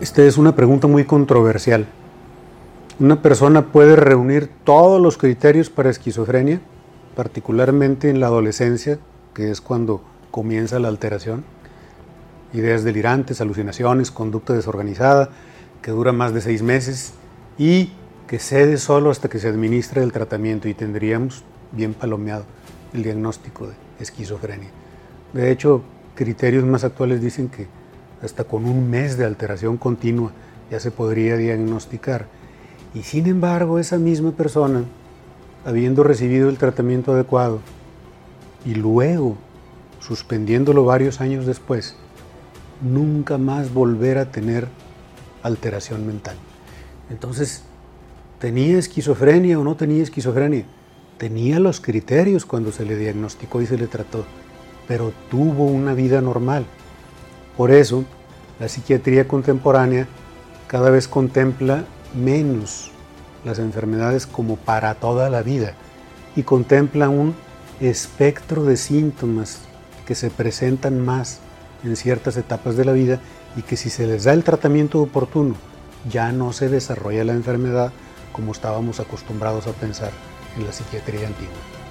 Esta es una pregunta muy controversial. Una persona puede reunir todos los criterios para esquizofrenia, particularmente en la adolescencia, que es cuando comienza la alteración. Ideas delirantes, alucinaciones, conducta desorganizada, que dura más de seis meses y que cede solo hasta que se administre el tratamiento y tendríamos bien palomeado el diagnóstico de esquizofrenia. De hecho, criterios más actuales dicen que hasta con un mes de alteración continua ya se podría diagnosticar. Y sin embargo, esa misma persona, habiendo recibido el tratamiento adecuado y luego suspendiéndolo varios años después, nunca más volver a tener alteración mental. Entonces, ¿tenía esquizofrenia o no tenía esquizofrenia? Tenía los criterios cuando se le diagnosticó y se le trató, pero tuvo una vida normal. Por eso, la psiquiatría contemporánea cada vez contempla menos las enfermedades como para toda la vida y contempla un espectro de síntomas que se presentan más en ciertas etapas de la vida y que si se les da el tratamiento oportuno ya no se desarrolla la enfermedad como estábamos acostumbrados a pensar en la psiquiatría antigua.